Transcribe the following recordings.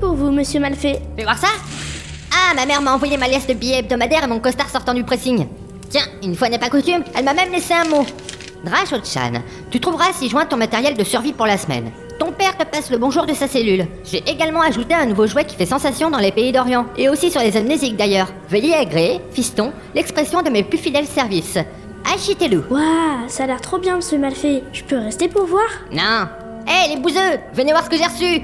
pour vous, monsieur Malfait. Fais voir ça Ah, ma mère m'a envoyé ma liasse de billets hebdomadaires et mon costard sortant du pressing. Tiens, une fois n'est pas coutume, elle m'a même laissé un mot. Drashot-chan, tu trouveras si joint ton matériel de survie pour la semaine. Ton père te passe le bonjour de sa cellule. J'ai également ajouté un nouveau jouet qui fait sensation dans les pays d'Orient, et aussi sur les amnésiques d'ailleurs. Veuillez agréer, fiston, l'expression de mes plus fidèles services. Achetez-le. Waouh, ça a l'air trop bien, monsieur Malfait. Je peux rester pour voir? Non. Hé les bouseux, venez voir ce que j'ai reçu.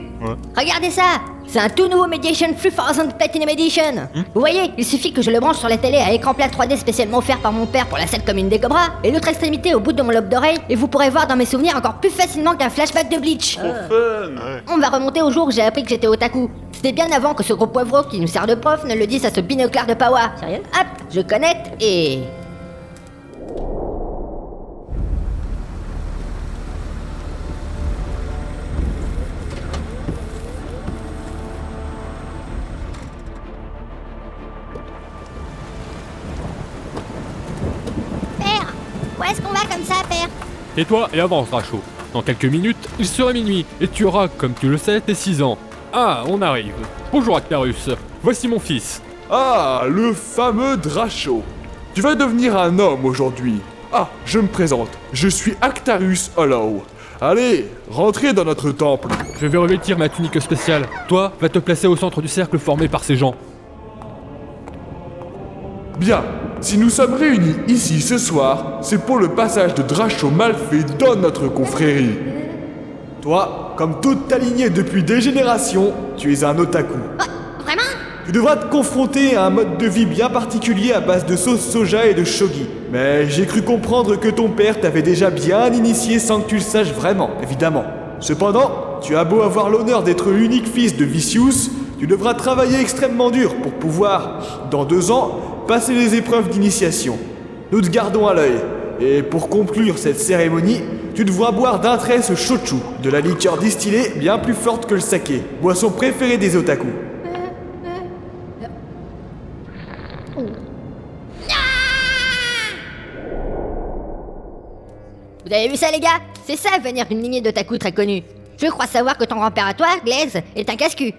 Regardez ça. C'est un tout nouveau Mediation 3000 Platinum Edition. Vous voyez, il suffit que je le branche sur la télé à écran plat 3D spécialement offert par mon père pour la scène commune des Cobras, et l'autre extrémité au bout de mon lobe d'oreille, et vous pourrez voir dans mes souvenirs encore plus facilement qu'un flashback de Bleach. On va remonter au jour où j'ai appris que j'étais otaku. C'était bien avant que ce gros poivreau qui nous sert de prof ne le dise à ce binoclard de Pawa. Sérieux? Hop, je connecte et... Où est-ce qu'on va comme ça, père Tais-toi et avance, Rachaud. Dans quelques minutes, il sera minuit et tu auras, comme tu le sais, tes 6 ans. Ah, on arrive. Bonjour Actarus. Voici mon fils. Ah, le fameux Dracho. Tu vas devenir un homme aujourd'hui. Ah, je me présente. Je suis Actarus Hollow. Allez, rentrez dans notre temple. Je vais revêtir ma tunique spéciale. Toi, va te placer au centre du cercle formé par ces gens. Bien, si nous sommes réunis ici ce soir, c'est pour le passage de Dracho Malfait dans notre confrérie. Toi, comme toute ta lignée depuis des générations, tu es un otaku. Vraiment? Tu devras te confronter à un mode de vie bien particulier à base de sauce soja et de shogi. Mais j'ai cru comprendre que ton père t'avait déjà bien initié sans que tu le saches vraiment, évidemment. Cependant, tu as beau avoir l'honneur d'être l'unique fils de Vicious, tu devras travailler extrêmement dur pour pouvoir, dans deux ans, passer les épreuves d'initiation. Nous te gardons à l'œil. Et pour conclure cette cérémonie, tu devras boire d'un trait ce shochu, de la liqueur distillée bien plus forte que le saké, boisson préférée des otaku. Vous avez vu ça, les gars? C'est ça, venir d'une lignée d'otaku très connue. Je crois savoir que ton grand-père à toi, Glaze, est un casse-cul.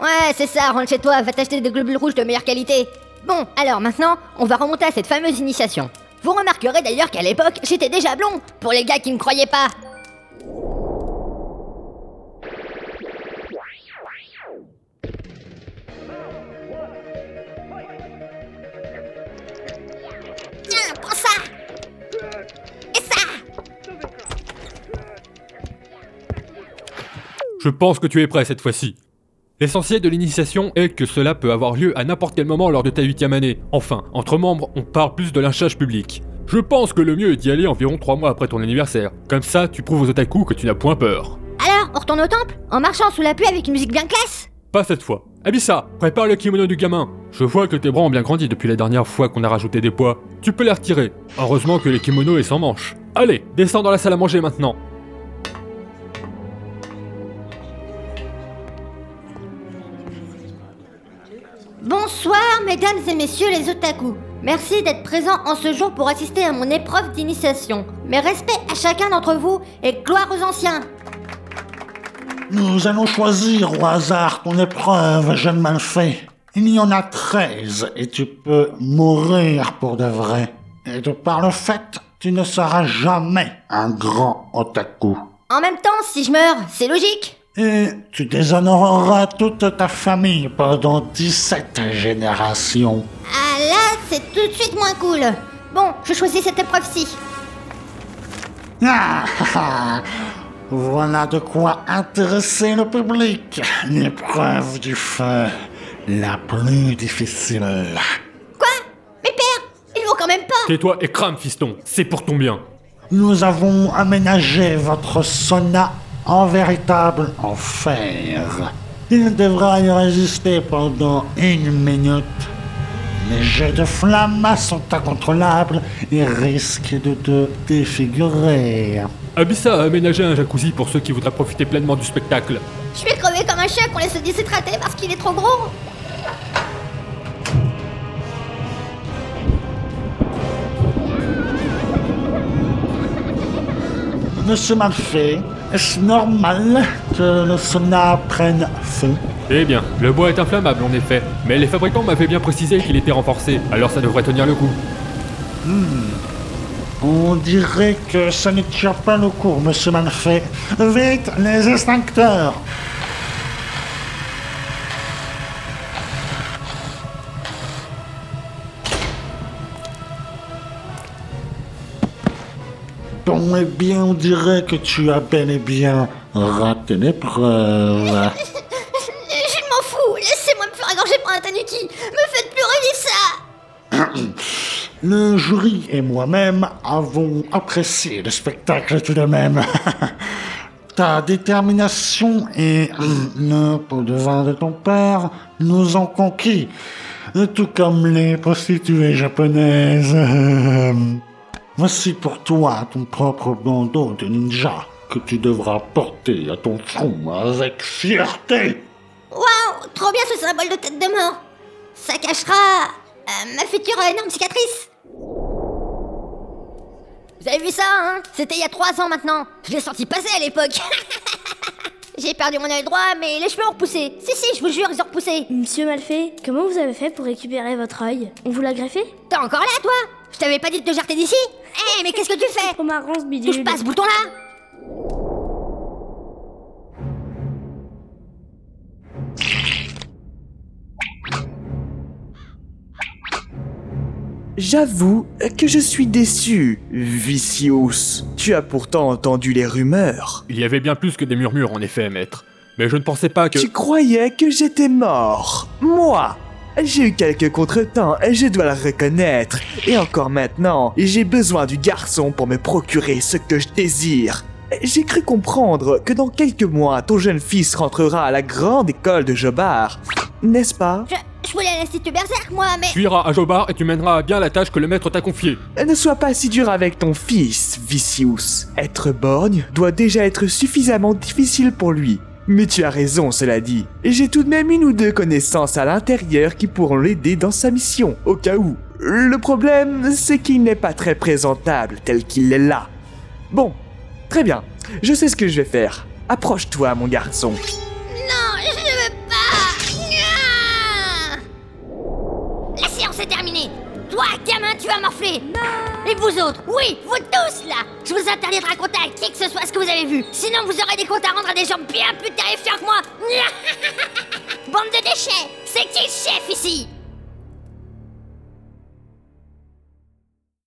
Ouais, c'est ça, rentre chez toi, va t'acheter des globules rouges de meilleure qualité. Bon, alors maintenant, on va remonter à cette fameuse initiation. Vous remarquerez d'ailleurs qu'à l'époque, j'étais déjà blond, pour les gars qui ne croyaient pas. Tiens, prends ça Et ça Je pense que tu es prêt cette fois-ci. L'essentiel de l'initiation est que cela peut avoir lieu à n'importe quel moment lors de ta huitième année. Enfin, entre membres, on parle plus de lynchage public. Je pense que le mieux est d'y aller environ 3 mois après ton anniversaire. Comme ça, tu prouves aux otaku que tu n'as point peur. Alors, on retourne au temple En marchant sous la pluie avec une musique bien classe? Pas cette fois. Abissa, prépare le kimono du gamin. Je vois que tes bras ont bien grandi depuis la dernière fois qu'on a rajouté des poids. Tu peux les retirer. Heureusement que les kimonos est sans manches. Allez, descends dans la salle à manger maintenant. Mesdames et messieurs les otaku. Merci d'être présents en ce jour pour assister à mon épreuve d'initiation. Mes respects à chacun d'entre vous et gloire aux anciens. Nous allons choisir au hasard ton épreuve, jeune malfait. Il y en a 13 et tu peux mourir pour de vrai. Et de par le fait, tu ne seras jamais un grand otaku. En même temps, si je meurs, c'est logique. Et tu déshonoreras toute ta famille pendant 17 générations. Ah là, c'est tout de suite moins cool. Bon, je choisis cette épreuve-ci. Ah, ah, ah. Voilà de quoi intéresser le public. L'épreuve du feu, la plus difficile. Quoi? Mais père, il vaut quand même pas. Tais-toi et crame, fiston. C'est pour ton bien. Nous avons aménagé votre sauna en véritable enfer. Il devra y résister pendant une minute. Les jets de flammes sont incontrôlables et risquent de te défigurer. Abissa a aménagé un jacuzzi pour ceux qui voudraient profiter pleinement du spectacle. Je vais crever comme un chien qu'on laisse se déshydrater parce qu'il est trop gros. Monsieur Malfait, Est-ce normal que le sauna prenne feu? Eh bien, le bois est inflammable en effet, mais les fabricants m'avaient bien précisé qu'il était renforcé, alors ça devrait tenir le coup. On dirait que ça ne tient pas le coup, monsieur Malfait. Vite, les extincteurs Bon, eh bien, on dirait que tu as bel et bien raté l'épreuve. Je m'en fous, laissez-moi me faire égorger par un tanuki Me faites plus revivre ça Le jury et moi-même avons apprécié le spectacle tout de même. Ta détermination et le pot de vin de ton père nous ont conquis, tout comme les prostituées japonaises. Voici pour toi ton propre bandeau de ninja que tu devras porter à ton front avec fierté. Waouh Trop bien ce symbole de tête de mort. Ça cachera euh, ma future énorme cicatrice. Vous avez vu ça, hein? C'était il y a trois ans maintenant. Je l'ai senti passer à l'époque. J'ai perdu mon œil droit, mais les cheveux ont repoussé. Si, si, je vous jure, ils ont repoussé. Monsieur Malfait, comment vous avez fait pour récupérer votre œil? On vous l'a greffé? T'es encore là, toi? Je t'avais pas dit de te jeter d'ici Eh, mais qu'est-ce que tu fais Trop marrant ce Touche pas ce bouton-là J'avoue que je suis déçu, Vicious. Tu as pourtant entendu les rumeurs. Il y avait bien plus que des murmures en effet, maître. Mais je ne pensais pas que... Tu croyais que j'étais mort. Moi j'ai eu quelques contretemps, je dois le reconnaître. Et encore maintenant, j'ai besoin du garçon pour me procurer ce que je désire. J'ai cru comprendre que dans quelques mois, ton jeune fils rentrera à la grande école de Jobard. N'est-ce pas? Je, je voulais à l'Institut Berserk, moi, mais... Tu iras à Jobar et tu mèneras à bien la tâche que le maître t'a confiée. Ne sois pas si dur avec ton fils, Vicious. Être borgne doit déjà être suffisamment difficile pour lui. Mais tu as raison, cela dit. Et j'ai tout de même une ou deux connaissances à l'intérieur qui pourront l'aider dans sa mission, au cas où. Le problème, c'est qu'il n'est pas très présentable tel qu'il est là. Bon, très bien. Je sais ce que je vais faire. Approche-toi, mon garçon. Non, je ne veux pas La séance est terminée Toi, gamin, tu vas morfler Vous autres, oui, vous tous, là Je vous interdis de raconter à qui que ce soit ce que vous avez vu. Sinon, vous aurez des comptes à rendre à des gens bien plus terrifiants que moi. Bande de déchets C'est qui le chef ici?